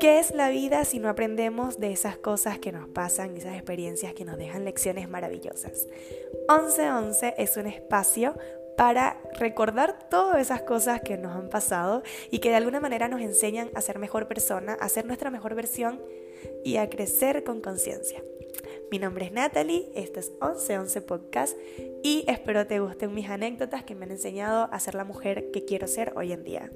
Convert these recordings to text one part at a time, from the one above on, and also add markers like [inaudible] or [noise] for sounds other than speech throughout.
¿Qué es la vida si no aprendemos de esas cosas que nos pasan, esas experiencias que nos dejan lecciones maravillosas? 1111 es un espacio para recordar todas esas cosas que nos han pasado y que de alguna manera nos enseñan a ser mejor persona, a ser nuestra mejor versión y a crecer con conciencia. Mi nombre es Natalie, este es 1111 Podcast y espero te gusten mis anécdotas que me han enseñado a ser la mujer que quiero ser hoy en día.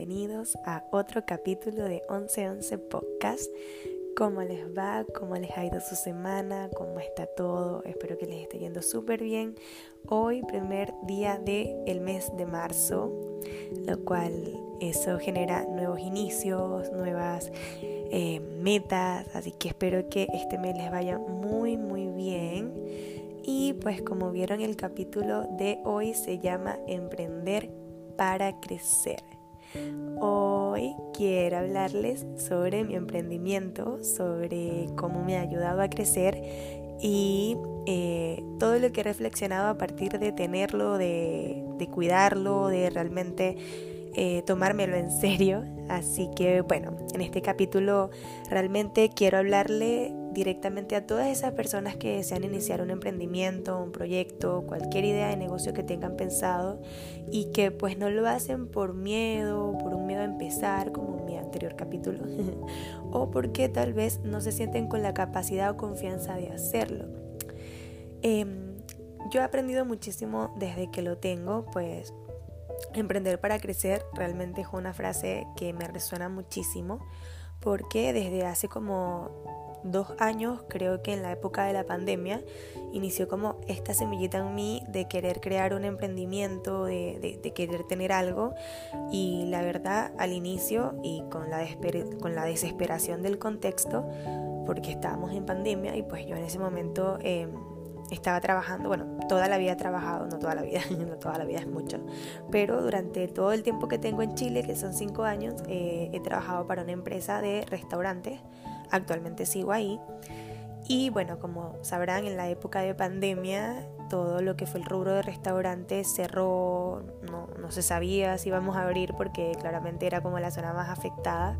Bienvenidos a otro capítulo de 1111 Podcast. ¿Cómo les va? ¿Cómo les ha ido su semana? ¿Cómo está todo? Espero que les esté yendo súper bien. Hoy, primer día del mes de marzo, lo cual eso genera nuevos inicios, nuevas eh, metas, así que espero que este mes les vaya muy, muy bien. Y pues como vieron el capítulo de hoy se llama Emprender para crecer. Hoy quiero hablarles sobre mi emprendimiento, sobre cómo me ha ayudado a crecer y eh, todo lo que he reflexionado a partir de tenerlo, de, cuidarlo, de realmente eh, tomármelo en serio. Así que bueno, en este capítulo realmente quiero hablarle directamente a todas esas personas que desean iniciar un emprendimiento, un proyecto, cualquier idea de negocio que tengan pensado y que pues no lo hacen por miedo, por un miedo a empezar, como en mi anterior capítulo, [laughs] o porque tal vez no se sienten con la capacidad o confianza de hacerlo. Em, yo he aprendido muchísimo desde que lo tengo, pues emprender para crecer realmente es una frase que me resuena muchísimo porque desde hace como dos años, creo que en la época de la pandemia, inició como esta semillita en mí de querer crear un emprendimiento, de, querer tener algo. Y la verdad, al inicio y con la, con la desesperación del contexto, porque estábamos en pandemia y pues yo en ese momento... Em, estaba trabajando, bueno, toda la vida he trabajado, no toda la vida, [laughs] no toda la vida es mucho, pero durante todo el tiempo que tengo en Chile, que son cinco años, eh, he trabajado para una empresa de restaurantes Actualmente sigo ahí. Y bueno, como sabrán, en la época de pandemia todo lo que fue el rubro de restaurantes cerró, no, no se sabía si íbamos a abrir porque claramente era como la zona más afectada.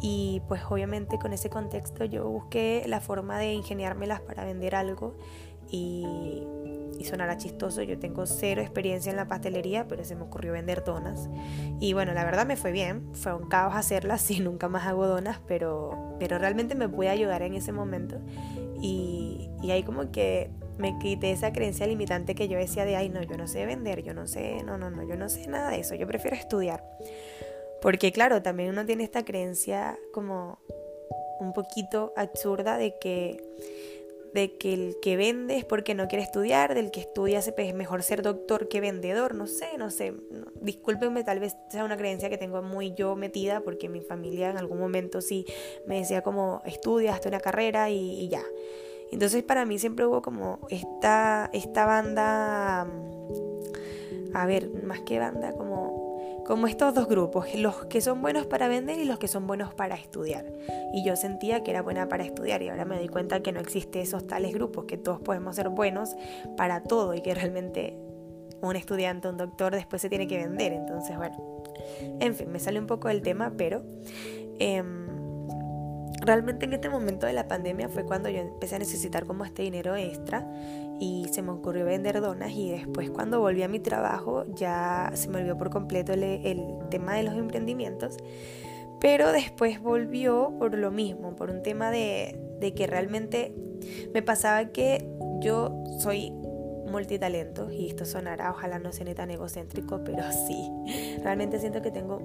Y pues obviamente con ese contexto yo busqué la forma de ingeniármelas para vender algo y y sonará chistoso, yo tengo cero experiencia en la pastelería, pero se me ocurrió vender donas. Y bueno, la verdad me fue bien, fue un caos hacerlas [laughs] y nunca más hago donas, pero, pero realmente me pude ayudar en ese momento. Y, y ahí como que me quité esa creencia limitante que yo decía de, ay, no, yo no sé vender, yo no sé, no, no, no, yo no sé nada de eso, yo prefiero estudiar. Porque claro, también uno tiene esta creencia como un poquito absurda de que de que el que vende es porque no quiere estudiar, del que estudia es mejor ser doctor que vendedor, no sé, no sé. Discúlpenme, tal vez sea una creencia que tengo muy yo metida, porque mi familia en algún momento sí me decía como estudia, hasta una carrera y, y ya. Entonces para mí siempre hubo como esta, esta banda, a ver, más que banda, como como estos dos grupos, los que son buenos para vender y los que son buenos para estudiar. Y yo sentía que era buena para estudiar y ahora me doy cuenta que no existe esos tales grupos, que todos podemos ser buenos para todo y que realmente un estudiante, un doctor después se tiene que vender. Entonces, bueno, en fin, me sale un poco del tema, pero... Em, realmente en este momento de la pandemia fue cuando yo empecé a necesitar como este dinero extra y se me ocurrió vender donas y después cuando volví a mi trabajo ya se me olvidó por completo el, tema de los emprendimientos. Pero después volvió por lo mismo, por un tema de, de que realmente me pasaba que yo soy multitalento y esto sonará, ojalá no sea tan egocéntrico, pero [laughs] sí, realmente siento que tengo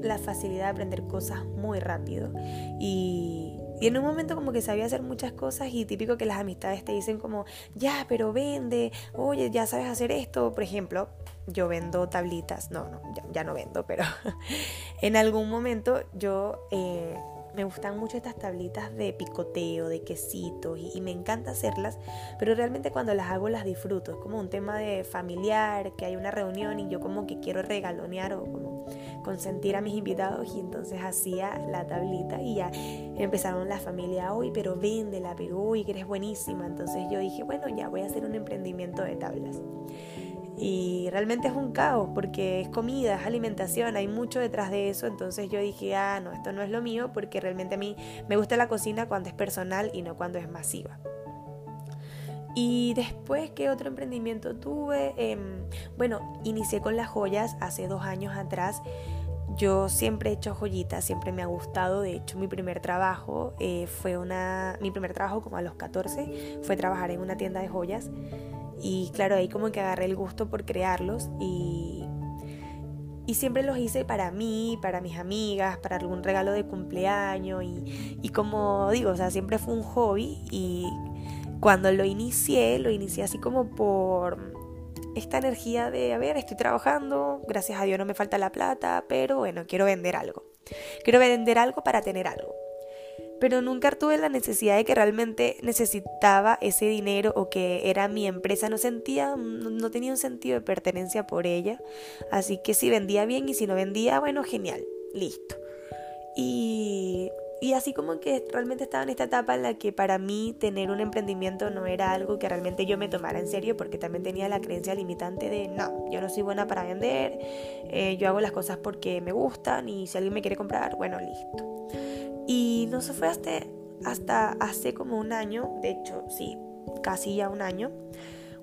la facilidad de aprender cosas muy rápido y, y en un momento como que sabía hacer muchas cosas y típico que las amistades te dicen como, ya, pero vende, oye, ya sabes hacer esto, por ejemplo, yo vendo tablitas, no, no, ya, no vendo, pero [laughs] en algún momento yo... Eh, me gustan mucho estas tablitas de picoteo, de quesitos y, me encanta hacerlas, pero realmente cuando las hago las disfruto. Es como un tema de familiar, que hay una reunión y yo como que quiero regalonear o como consentir a mis invitados y entonces hacía la tablita y ya empezaron la familia, hoy pero véndela, pero uy, que eres buenísima. Entonces yo dije, bueno, ya voy a hacer un emprendimiento de tablas. Y realmente es un caos porque es comida, es alimentación, hay mucho detrás de eso. Entonces yo dije, ah, no, esto no es lo mío porque realmente a mí me gusta la cocina cuando es personal y no cuando es masiva. Y después, ¿qué otro emprendimiento tuve? Em, bueno, inicié con las joyas hace dos años atrás. Yo siempre he hecho joyitas, siempre me ha gustado. De hecho, mi primer trabajo eh, fue una. Mi primer trabajo, como a los 14, fue trabajar en una tienda de joyas. Y claro, ahí como que agarré el gusto por crearlos y, y siempre los hice para mí, para mis amigas, para algún regalo de cumpleaños y, y como digo, o sea, siempre fue un hobby y cuando lo inicié, lo inicié así como por esta energía de, a ver, estoy trabajando, gracias a Dios no me falta la plata, pero bueno, quiero vender algo. Quiero vender algo para tener algo pero nunca tuve la necesidad de que realmente necesitaba ese dinero o que era mi empresa, no sentía, no tenía un sentido de pertenencia por ella, así que si vendía bien y si no vendía, bueno, genial, listo. Y, y así como que realmente estaba en esta etapa en la que para mí tener un emprendimiento no era algo que realmente yo me tomara en serio porque también tenía la creencia limitante de no, yo no soy buena para vender, eh, yo hago las cosas porque me gustan y si alguien me quiere comprar, bueno, listo. Y no se fue hasta, hasta hace como un año, de hecho, sí, casi ya un año,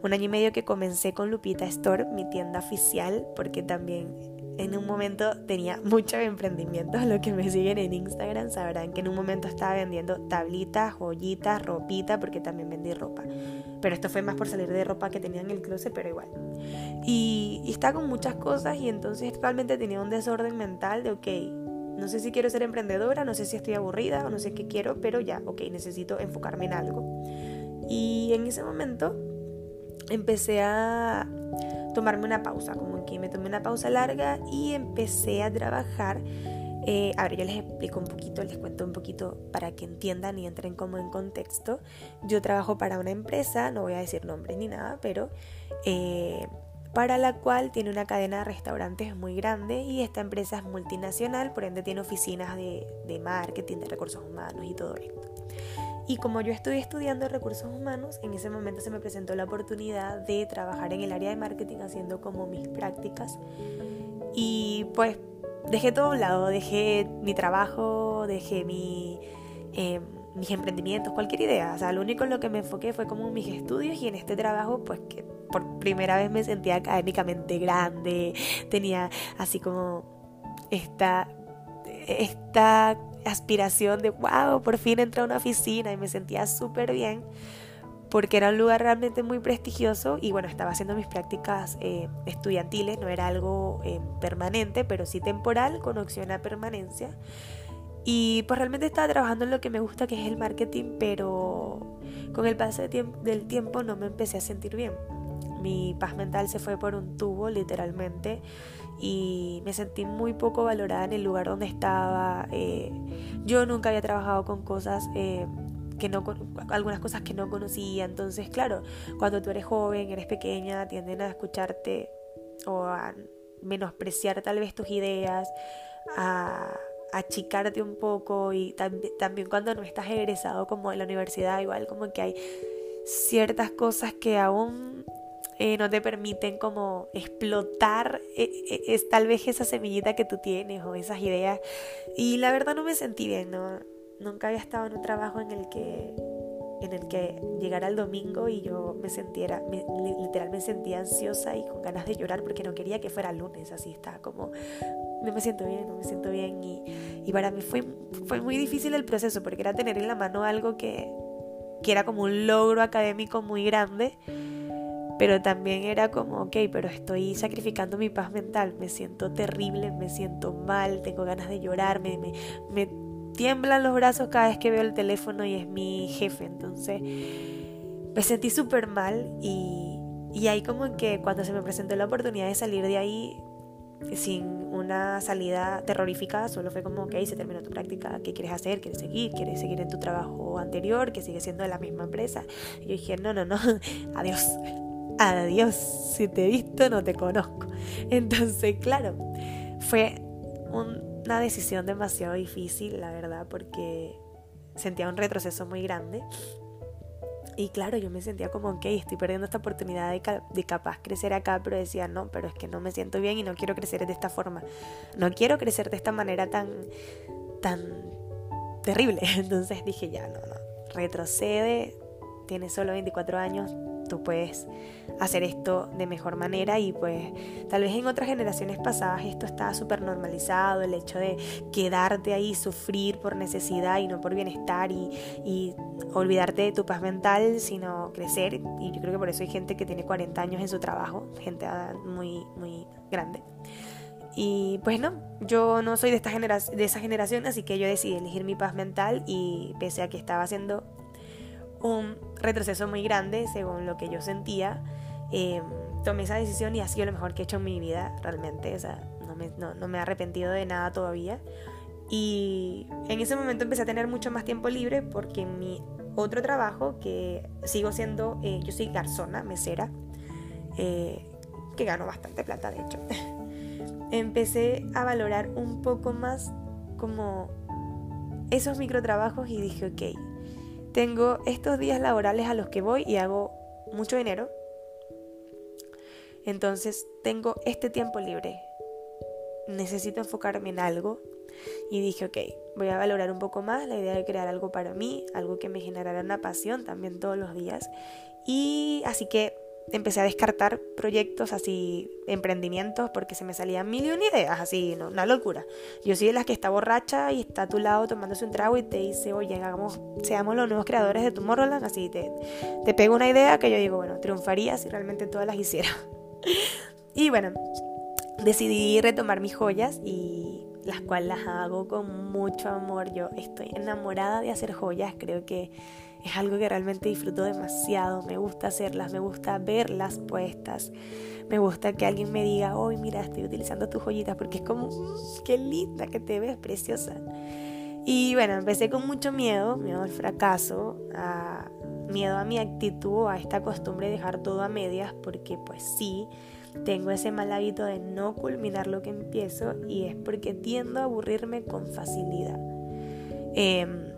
un año y medio que comencé con Lupita Store, mi tienda oficial, porque también en un momento tenía [laughs] muchos emprendimientos. Los que me siguen en Instagram sabrán que en un momento estaba vendiendo tablitas, joyitas, ropita, porque también vendí ropa. Pero esto fue más por salir de ropa que tenía en el closet, pero igual. Y, y estaba con muchas cosas y entonces realmente tenía un desorden mental de, ok, no sé si quiero ser emprendedora, no sé si estoy aburrida o no sé qué quiero, pero ya, ok, necesito enfocarme en algo. Y en ese momento empecé a tomarme una pausa, como que me tomé una pausa larga y empecé a trabajar. Eh, a ver, yo les explico un poquito, les cuento un poquito para que entiendan y entren como en contexto. Yo trabajo para una empresa, no voy a decir nombres ni nada, pero eh, para la cual tiene una cadena de restaurantes muy grande y esta empresa es multinacional, por ende tiene oficinas de, marketing, de recursos humanos y todo esto. Y como yo estoy estudiando recursos humanos, en ese momento se me presentó la oportunidad de trabajar en el área de marketing haciendo como mis prácticas. Y pues dejé todo a un lado, dejé mi trabajo, dejé mi... Em, mis emprendimientos, cualquier idea. O sea, lo único en lo que me enfoqué fue como mis estudios y en este trabajo, pues que por primera vez me sentía académicamente grande, tenía así como esta, esta aspiración de, wow, por fin entré a una oficina y me sentía súper bien porque era un lugar realmente muy prestigioso y bueno, estaba haciendo mis prácticas eh, estudiantiles, no era algo eh, permanente, pero sí temporal, con opción a permanencia. Y pues realmente estaba trabajando en lo que me gusta, que es el marketing, pero con el paso del tiempo no me empecé a sentir bien. Mi paz mental se fue por un tubo, literalmente, y me sentí muy poco valorada en el lugar donde estaba. Eh, yo nunca había trabajado con cosas... Eh, que no algunas cosas que no conocía entonces claro cuando tú eres joven eres pequeña tienden a escucharte o a menospreciar tal vez tus ideas a achicarte un poco y también cuando no estás egresado como en la universidad, igual como que hay ciertas cosas que aún eh, no te permiten como explotar eh, eh, tal vez esa semillita que tú tienes o esas ideas. Y la verdad no me sentí bien, ¿no? nunca había estado en un trabajo en el que en el que llegara el domingo y yo me sintiera, literal me sentía ansiosa y con ganas de llorar porque no quería que fuera lunes, así estaba como, no me siento bien, no me siento bien. Y, y para mí fue, fue muy difícil el proceso porque era tener en la mano algo que, que era como un logro académico muy grande, pero también era como, ok, pero estoy sacrificando mi paz mental, me siento terrible, me siento mal, tengo ganas de llorar, me, me, me tiemblan los brazos cada vez que veo el teléfono y es mi jefe. Entonces me sentí súper mal y, y ahí como que cuando se me presentó la oportunidad de salir de ahí sin una salida terrorífica, solo fue como, ok, se terminó tu práctica, ¿qué quieres hacer? ¿Quieres seguir? ¿Quieres seguir en tu trabajo anterior, que sigue siendo de la misma empresa? Y yo dije, no, no, no, [laughs] adiós, adiós, si te he visto no te conozco. Entonces, claro, fue una decisión demasiado difícil, la verdad, porque sentía un retroceso muy grande. Y claro, yo me sentía como, ok, estoy perdiendo esta oportunidad de, de, capaz crecer acá, pero decía, no, pero es que no me siento bien y no quiero crecer de esta forma. No quiero crecer de esta manera tan, tan terrible. [laughs] Entonces dije, ya, no, no, retrocede, tienes solo 24 años, tú puedes hacer esto de mejor manera y pues tal vez en otras generaciones pasadas esto estaba súper normalizado, el hecho de quedarte ahí, sufrir por necesidad y no por bienestar y, olvidarte de tu paz mental, sino crecer y yo creo que por eso hay gente que tiene 40 años en su trabajo, gente muy, muy grande. Y pues no, yo no soy de, esta de esa generación, así que yo decidí elegir mi paz mental y pese a que estaba haciendo un retroceso muy grande según lo que yo sentía. Em, tomé esa decisión y ha sido lo mejor que he hecho en mi vida, realmente. O no me, no, me he arrepentido de nada todavía. Y en ese momento empecé a tener mucho más tiempo libre porque mi otro trabajo, que sigo siendo, eh, yo soy garzona, mesera, eh, que gano bastante plata de hecho, [laughs] empecé a valorar un poco más como esos microtrabajos y dije, ok, tengo estos días laborales a los que voy y hago mucho dinero. Entonces tengo este tiempo libre. Necesito enfocarme en algo. Y dije, ok, voy a valorar un poco más la idea de crear algo para mí, algo que me generará una pasión también todos los días. Y así que empecé a descartar proyectos así, emprendimientos, porque se me salían mil y una ideas, así, ¿no? una locura. Yo soy de las que está borracha y está a tu lado tomándose un trago y te dice, oye, hagamos, seamos los nuevos creadores de Tomorrowland, así te, te pego una idea que yo digo, bueno, triunfaría si realmente todas las hiciera. [laughs] y bueno, decidí retomar mis joyas y las cuales las hago con mucho amor. Yo estoy enamorada de hacer joyas, creo que es algo que realmente disfruto demasiado. Me gusta hacerlas, me gusta verlas puestas. Me gusta que alguien me diga, hoy mira, estoy utilizando tus joyitas porque es como, mm, qué linda que te ves, preciosa. Y bueno, empecé con mucho miedo, miedo al fracaso, a, miedo a mi actitud, a esta costumbre de dejar todo a medias, porque pues sí, tengo ese mal hábito de no culminar lo que empiezo y es porque tiendo a aburrirme con facilidad. Eh,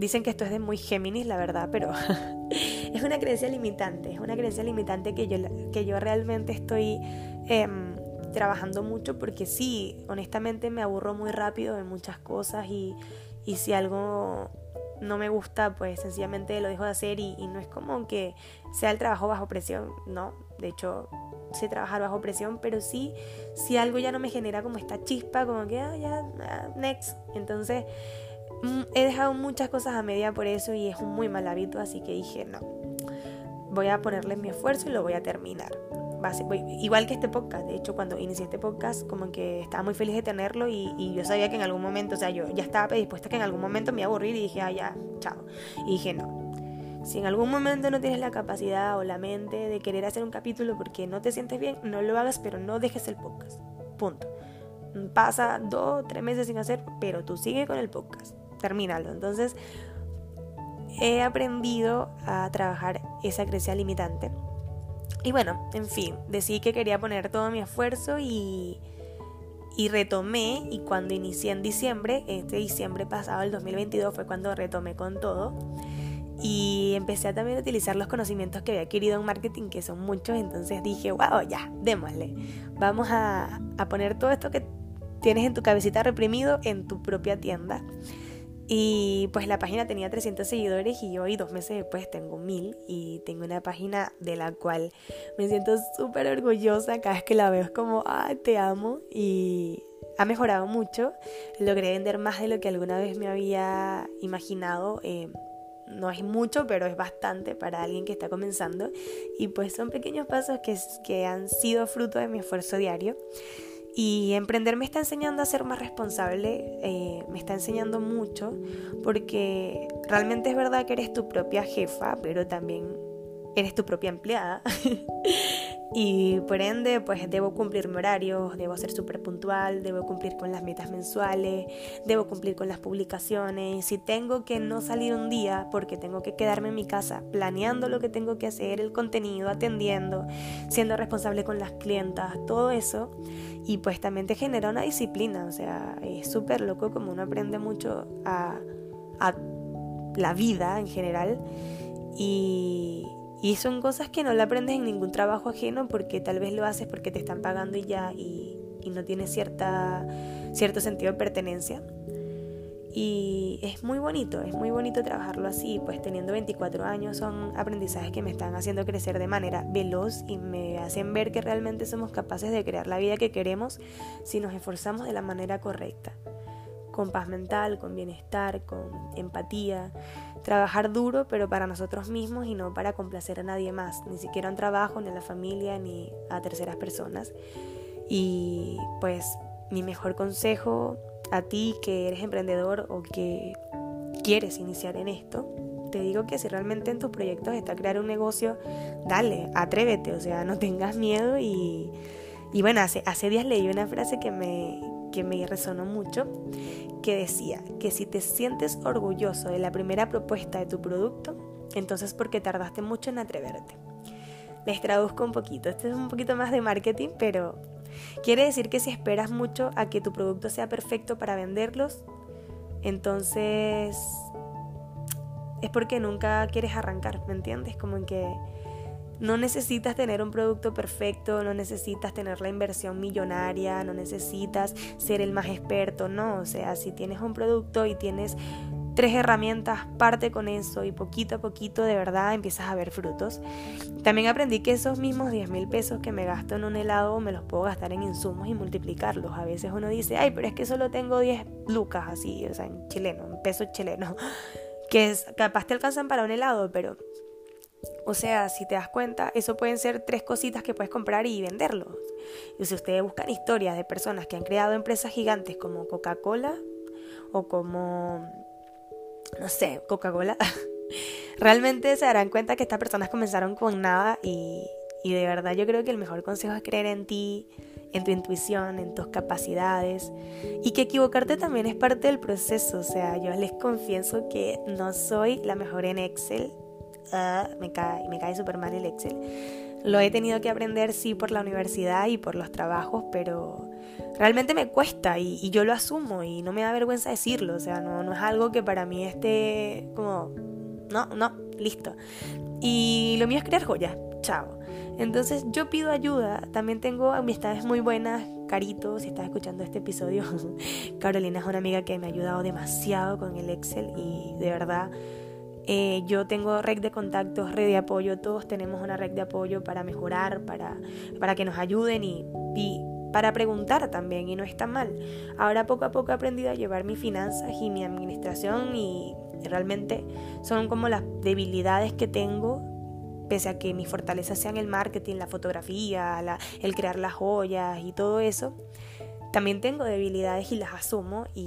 Dicen que esto es de muy Géminis, la verdad, pero [laughs] es una creencia limitante, es una creencia limitante que yo, que yo realmente estoy em, trabajando mucho porque sí, honestamente me aburro muy rápido de muchas cosas y, y si algo no me gusta, pues sencillamente lo dejo de hacer y, no es como que sea el trabajo bajo presión, no, de hecho sé trabajar bajo presión, pero sí, si algo ya no me genera como esta chispa, como que, ah, ya, ah, next, entonces Mm, he dejado muchas cosas a media por eso y es un muy mal hábito, así que dije, no, voy a ponerle mi esfuerzo y lo voy a terminar. Igual que este podcast, de hecho cuando inicié este podcast como que estaba muy feliz de tenerlo y, yo sabía que en algún momento, o sea, yo ya estaba predispuesta que en algún momento me iba a aburrir y dije, ah, ya, chao. Y dije, no, si en algún momento no tienes la capacidad o la mente de querer hacer un capítulo porque no te sientes bien, no lo hagas, pero no dejes el podcast. Punto. Pasa dos, tres meses sin hacer, pero tú sigue con el podcast termínalo. Entonces, he aprendido a trabajar esa creencia limitante. Y bueno, en fin, decidí que quería poner todo mi esfuerzo y, y retomé. Y cuando inicié en diciembre, este diciembre pasado, el 2022, fue cuando retomé con todo. Y empecé a también utilizar los conocimientos que había adquirido en marketing, que son muchos. Entonces dije, wow, ya, démosle. Vamos a, a poner todo esto que tienes en tu cabecita reprimido en tu propia tienda. Y pues la página tenía 300 seguidores y hoy, dos meses después, tengo 1000 y tengo una página de la cual me siento súper orgullosa. Cada vez que la veo es como, ah, te amo. Y ha mejorado mucho. Logré vender más de lo que alguna vez me había imaginado. Eh, no es mucho, pero es bastante para alguien que está comenzando. Y pues son pequeños pasos que, que han sido fruto de mi esfuerzo diario. Y emprender me está enseñando a ser más responsable, eh, me está enseñando mucho, porque realmente es verdad que eres tu propia jefa, pero también eres tu propia empleada. [laughs] y por ende, pues debo cumplir mi horario, debo ser súper puntual, debo cumplir con las metas mensuales, debo cumplir con las publicaciones. Si tengo que no salir un día porque tengo que quedarme en mi casa planeando lo que tengo que hacer, el contenido, atendiendo, siendo responsable con las clientas, todo eso. Y pues también te genera una disciplina, o sea, es súper loco como uno aprende mucho a, a la vida en general. Y, y son cosas que no le aprendes en ningún trabajo ajeno porque tal vez lo haces porque te están pagando y ya y, no tienes cierta, cierto sentido de pertenencia. Y es muy bonito, es muy bonito trabajarlo así, pues teniendo 24 años son aprendizajes que me están haciendo crecer de manera veloz y me hacen ver que realmente somos capaces de crear la vida que queremos si nos esforzamos de la manera correcta con paz mental, con bienestar, con empatía. Trabajar duro, pero para nosotros mismos y no para complacer a nadie más, ni siquiera a un trabajo, ni a la familia, ni a terceras personas. Y pues mi mejor consejo a ti que eres emprendedor o que quieres iniciar en esto, te digo que si realmente en tus proyectos está crear un negocio, dale, atrévete, o sea, no tengas miedo y, y bueno, hace, hace días leí una frase que me, que me resonó mucho, que decía que si te sientes orgulloso de la primera propuesta de tu producto, entonces porque tardaste mucho en atreverte. Les traduzco un poquito, este es un poquito más de marketing, pero quiere decir que si esperas mucho a que tu producto sea perfecto para venderlos, entonces es porque nunca quieres arrancar, ¿me entiendes? Como en que no necesitas tener un producto perfecto, no necesitas tener la inversión millonaria, no necesitas ser el más experto, no, o sea, si tienes un producto y tienes tres herramientas, parte con eso y poquito a poquito de verdad empiezas a ver frutos. También aprendí que esos mismos 10 mil pesos que me gasto en un helado me los puedo gastar en insumos y multiplicarlos. A veces uno dice, ay, pero es que solo tengo 10 lucas así, o sea, en chileno, en pesos chilenos, [laughs] que es, capaz te alcanzan para un helado, pero o sea, si te das cuenta, eso pueden ser tres cositas que puedes comprar y venderlos. Y si ustedes buscan historias de personas que han creado empresas gigantes como Coca-Cola o como, no sé, Coca-Cola, [laughs] realmente se darán cuenta que estas personas comenzaron con nada y, y de verdad yo creo que el mejor consejo es creer en ti, en tu intuición, en tus capacidades y que equivocarte también es parte del proceso. O sea, yo les confieso que no soy la mejor en Excel, Ah, me cae, me cae súper mal el Excel. Lo he tenido que aprender sí por la universidad y por los trabajos, pero realmente me cuesta y, yo lo asumo y no me da vergüenza decirlo. O sea, no, no es algo que para mí esté como, no, no, listo. Y lo mío es crear joyas, chao. Entonces yo pido ayuda, también tengo amistades muy buenas, Carito, si estás escuchando este episodio, [laughs] Carolina es una amiga que me ha ayudado demasiado con el Excel y de verdad eh, yo tengo red de contactos, red de apoyo, todos tenemos una red de apoyo para mejorar, para, para que nos ayuden y, y para preguntar también y no está mal. Ahora poco a poco he aprendido a llevar mis finanzas y mi administración y realmente son como las debilidades que tengo pese a que mis fortalezas sean el marketing, la fotografía, la, el crear las joyas y todo eso, también tengo debilidades y las asumo y,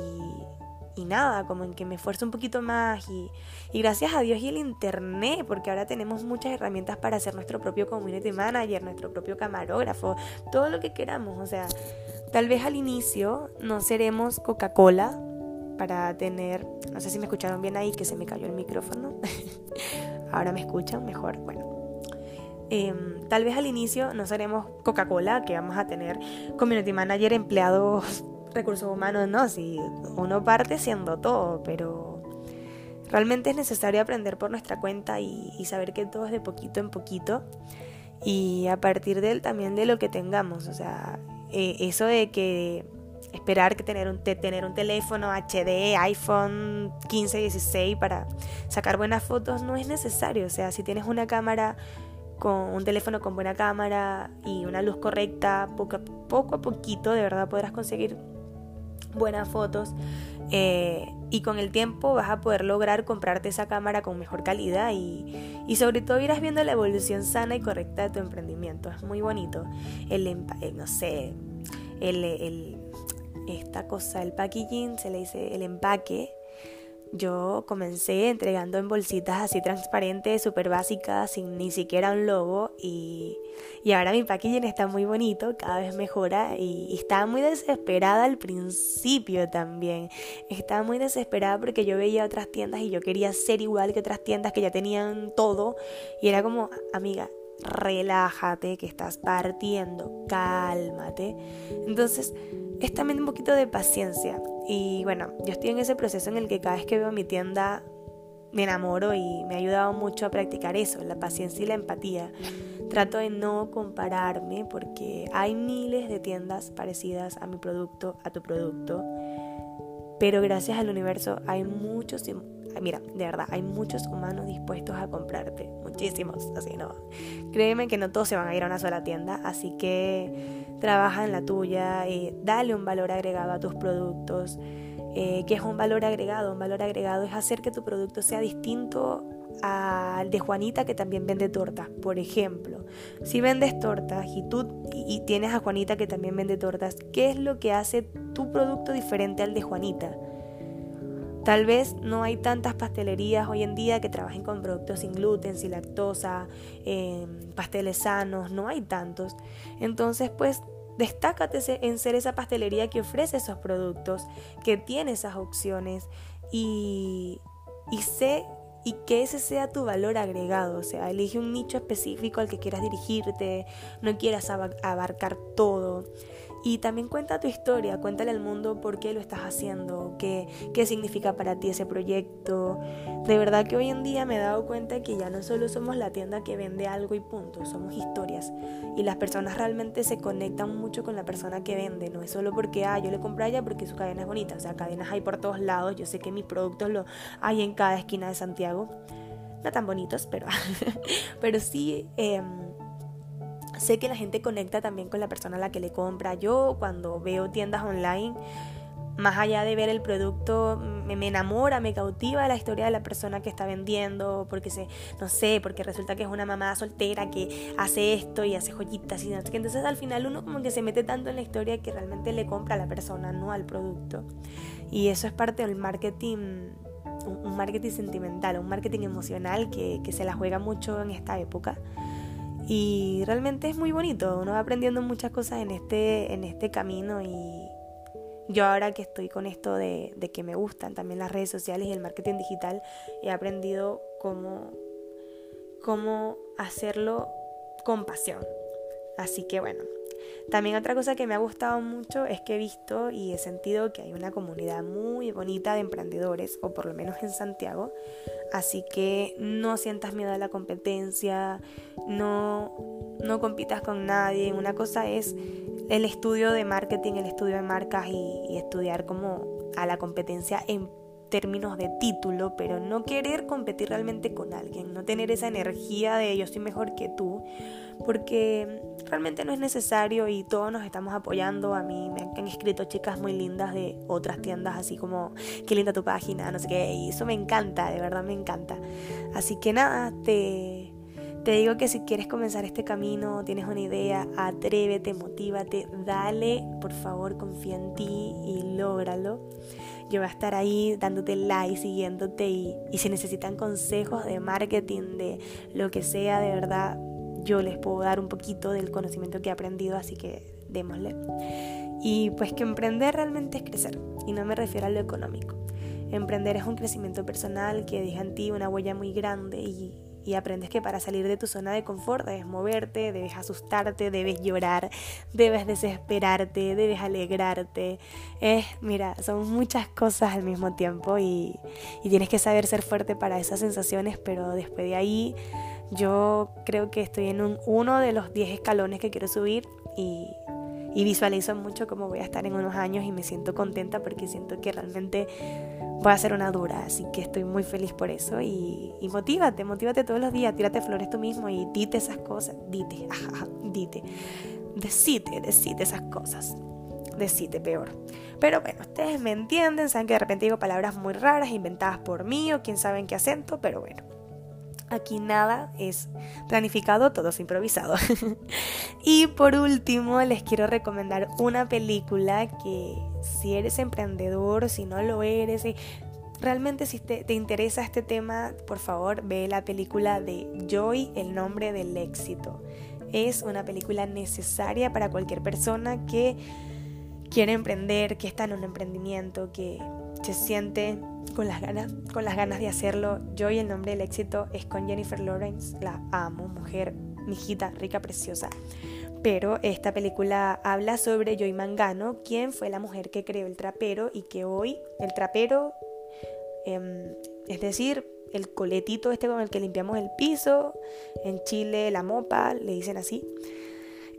y nada, como en que me esfuerzo un poquito más y, y, gracias a Dios y el internet, porque ahora tenemos muchas herramientas para hacer nuestro propio community manager, nuestro propio camarógrafo, todo lo que queramos, o sea, tal vez al inicio no seremos Coca-Cola para tener, no sé si me escucharon bien ahí, que se me cayó el micrófono, [laughs] ahora me escuchan mejor, bueno. Em, tal vez al inicio no seremos Coca-Cola, que vamos a tener community manager, empleados recursos humanos no, si uno parte siendo todo, pero realmente es necesario aprender por nuestra cuenta y, saber que todo es de poquito en poquito y a partir de él también de lo que tengamos, o sea, eh, eso de que esperar que tener un, tener un teléfono HD, iPhone 15, 16 para sacar buenas fotos no es necesario, o sea, si tienes una cámara con un teléfono con buena cámara y una luz correcta, poco poco a poquito de verdad podrás conseguir buenas fotos eh, y con el tiempo vas a poder lograr comprarte esa cámara con mejor calidad y, y, sobre todo irás viendo la evolución sana y correcta de tu emprendimiento. Es muy bonito. El, eh, no sé, el, el, esta cosa, el packaging, se le dice el empaque. yo comencé entregando en bolsitas así transparentes, súper básicas, sin ni siquiera un logo y, y, ahora mi packaging está muy bonito, cada vez mejora y, y, estaba muy desesperada al principio también. Estaba muy desesperada porque yo veía otras tiendas y yo quería ser igual que otras tiendas que ya tenían todo y era como, amiga, relájate, que estás partiendo, cálmate. Entonces, es también un poquito de paciencia. Y bueno, yo estoy en ese proceso en el que cada vez que veo mi tienda me enamoro y me ha ayudado mucho a practicar eso, la paciencia y la empatía. Trato de no compararme porque hay miles de tiendas parecidas a mi producto, a tu producto. Pero gracias al universo hay muchos, mira, de verdad, hay muchos humanos dispuestos a comprarte. Muchísimos, así no. Créeme que no todos se van a ir a una sola tienda, así que trabaja en la tuya, y dale un valor agregado a tus productos. Eh, ¿Qué es un valor agregado? Un valor agregado es hacer que tu producto sea distinto al de Juanita que también vende tortas. Por ejemplo, si vendes tortas y tú y tienes a Juanita que también vende tortas, ¿qué es lo que hace tu producto diferente al de Juanita? Tal vez no hay tantas pastelerías hoy en día que trabajen con productos sin gluten, sin lactosa, eh, pasteles sanos, no hay tantos. Entonces, pues Destácate en ser esa pastelería que ofrece esos productos, que tiene esas opciones y, y sé y que ese sea tu valor agregado. O sea, elige un nicho específico al que quieras dirigirte, no quieras abarcar todo. Y también cuenta tu historia, cuéntale al mundo por qué lo estás haciendo, qué, qué significa para ti ese proyecto. De verdad que hoy en día me he dado cuenta que ya no solo somos la tienda que vende algo y punto, somos historias. Y las personas realmente se conectan mucho con la persona que vende, no es solo porque, ah, yo le compré a ella porque su cadena es bonita, o sea, cadenas hay por todos lados, yo sé que mis productos lo hay en cada esquina de Santiago. No tan bonitos, pero, [laughs] pero sí... Eh, Sé que la gente conecta también con la persona a la que le compra. Yo cuando veo tiendas online, más allá de ver el producto, me, enamora, me cautiva la historia de la persona que está vendiendo, porque se, no sé, porque resulta que es una mamá soltera que hace esto y hace joyitas y no sé qué. Entonces al final uno como que se mete tanto en la historia que realmente le compra a la persona, no al producto. Y eso es parte del marketing, un marketing sentimental, un marketing emocional que, que se la juega mucho en esta época. Y realmente es muy bonito, uno va aprendiendo muchas cosas en este, en este camino y yo ahora que estoy con esto de, de que me gustan también las redes sociales y el marketing digital, he aprendido cómo, cómo hacerlo con pasión. Así que bueno, también otra cosa que me ha gustado mucho es que he visto y he sentido que hay una comunidad muy bonita de emprendedores, o por lo menos en Santiago. Así que no sientas miedo a la competencia, no, no compitas con nadie. Una cosa es el estudio de marketing, el estudio de marcas y, estudiar como a la competencia en términos de título, pero no querer competir realmente con alguien, no tener esa energía de yo soy mejor que tú, porque realmente no es necesario y todos nos estamos apoyando. A mí me han escrito chicas muy lindas de otras tiendas, así como, qué linda tu página, no sé qué, y eso me encanta, de verdad me encanta. Así que nada, te, te digo que si quieres comenzar este camino, tienes una idea, atrévete, motívate, dale, por favor, confía en ti y lógralo. Yo voy a estar ahí dándote like, siguiéndote y, y si necesitan consejos de marketing, de lo que sea, de verdad, yo les puedo dar un poquito del conocimiento que he aprendido, así que démosle. Y pues que emprender realmente es crecer, y no me refiero a lo económico. Emprender es un crecimiento personal que deja en ti una huella muy grande y, y aprendes que para salir de tu zona de confort debes moverte, debes asustarte, debes llorar, debes desesperarte, debes alegrarte. Es, mira, son muchas cosas al mismo tiempo y, y tienes que saber ser fuerte para esas sensaciones, pero después de ahí yo creo que estoy en un, uno de los 10 escalones que quiero subir y, y visualizo mucho cómo voy a estar en unos años y me siento contenta porque siento que realmente voy a ser una dura, así que estoy muy feliz por eso y, y motívate, motívate todos los días, tírate flores tú mismo y dite esas cosas, dite, [laughs] ajá, dite, decite, decite esas cosas, decite peor. Pero bueno, ustedes me entienden, saben que de repente digo palabras muy raras inventadas por mí o quién sabe en qué acento, pero bueno. Aquí nada es planificado, todo es improvisado. [laughs] y por último, les quiero recomendar una película que si eres emprendedor, si no lo eres, realmente si te, te, interesa este tema, por favor ve la película de Joy, El nombre del éxito. Es una película necesaria para cualquier persona que quiere emprender, que está en un emprendimiento, que se siente con las ganas, con las ganas de hacerlo. Joy, El nombre del éxito, es con Jennifer Lawrence. La amo, mujer, mijita, rica, preciosa. Pero esta película habla sobre Joy Mangano, quien fue la mujer que creó el trapero y que hoy el trapero, em, es decir, el coletito este con el que limpiamos el piso, en Chile la mopa, le dicen así.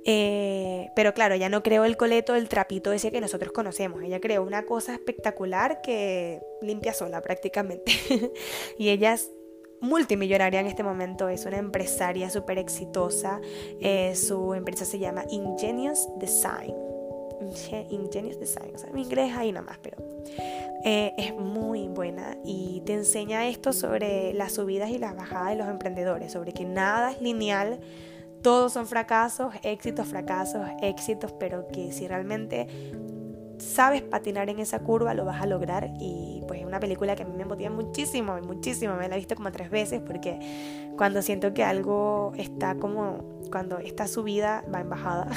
Eh, pero claro, ella no creó el coleto, el trapito ese que nosotros conocemos. Ella creó una cosa espectacular que limpia sola prácticamente. [laughs] y ella es multimillonaria en este momento, es una empresaria súper exitosa. Eh, su empresa se llama Ingenious Design. Ingenious Design, o sea, mi inglés ahí nada pero eh, es muy buena y te enseña esto sobre las subidas y las bajadas de los emprendedores, sobre que nada es lineal, todos son fracasos, éxitos, fracasos, éxitos, pero que si realmente sabes patinar en esa curva, lo vas a lograr. Y pues es una película que a mí me motiva muchísimo, muchísimo. Me la he visto como tres veces porque cuando siento que algo está como, cuando esta subida va en bajada,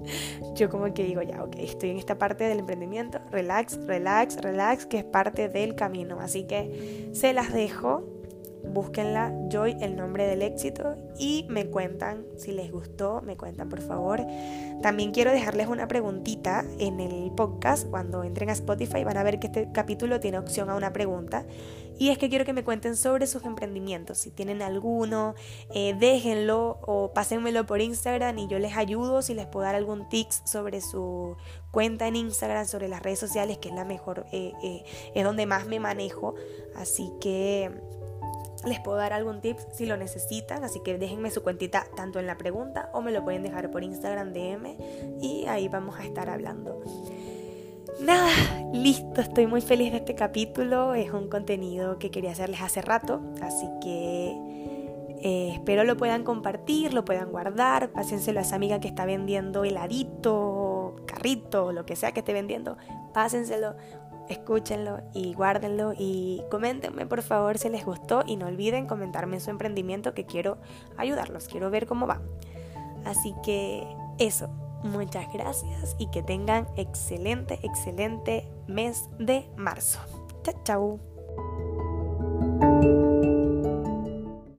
[laughs] yo como que digo, ya, ok, estoy en esta parte del emprendimiento, relax, relax, relax, que es parte del camino. Así que se las dejo búsquenla, Joy, el nombre del éxito, y me cuentan si les gustó, me cuentan por favor. También quiero dejarles una preguntita en el podcast, cuando entren a Spotify van a ver que este capítulo tiene opción a una pregunta, y es que quiero que me cuenten sobre sus emprendimientos, si tienen alguno, eh, déjenlo o pásenmelo por Instagram y yo les ayudo. Si les puedo dar algún tips sobre su cuenta en Instagram, sobre las redes sociales, que es la mejor, eh, eh, es donde más me manejo, así que les puedo dar algún tip si lo necesitan, así que déjenme su cuentita tanto en la pregunta o me lo pueden dejar por Instagram DM y ahí vamos a estar hablando. Nada, listo, estoy muy feliz de este capítulo, es un contenido que quería hacerles hace rato, así que eh, espero lo puedan compartir, lo puedan guardar, pásenselo a esa amiga que está vendiendo heladito, carrito, lo que sea que esté vendiendo, pásenselo escúchenlo y guárdenlo y coméntenme por favor si les gustó y no olviden comentarme en su emprendimiento que quiero ayudarlos, quiero ver cómo va. Así que eso, muchas gracias y que tengan excelente, excelente mes de marzo. Chao, chao.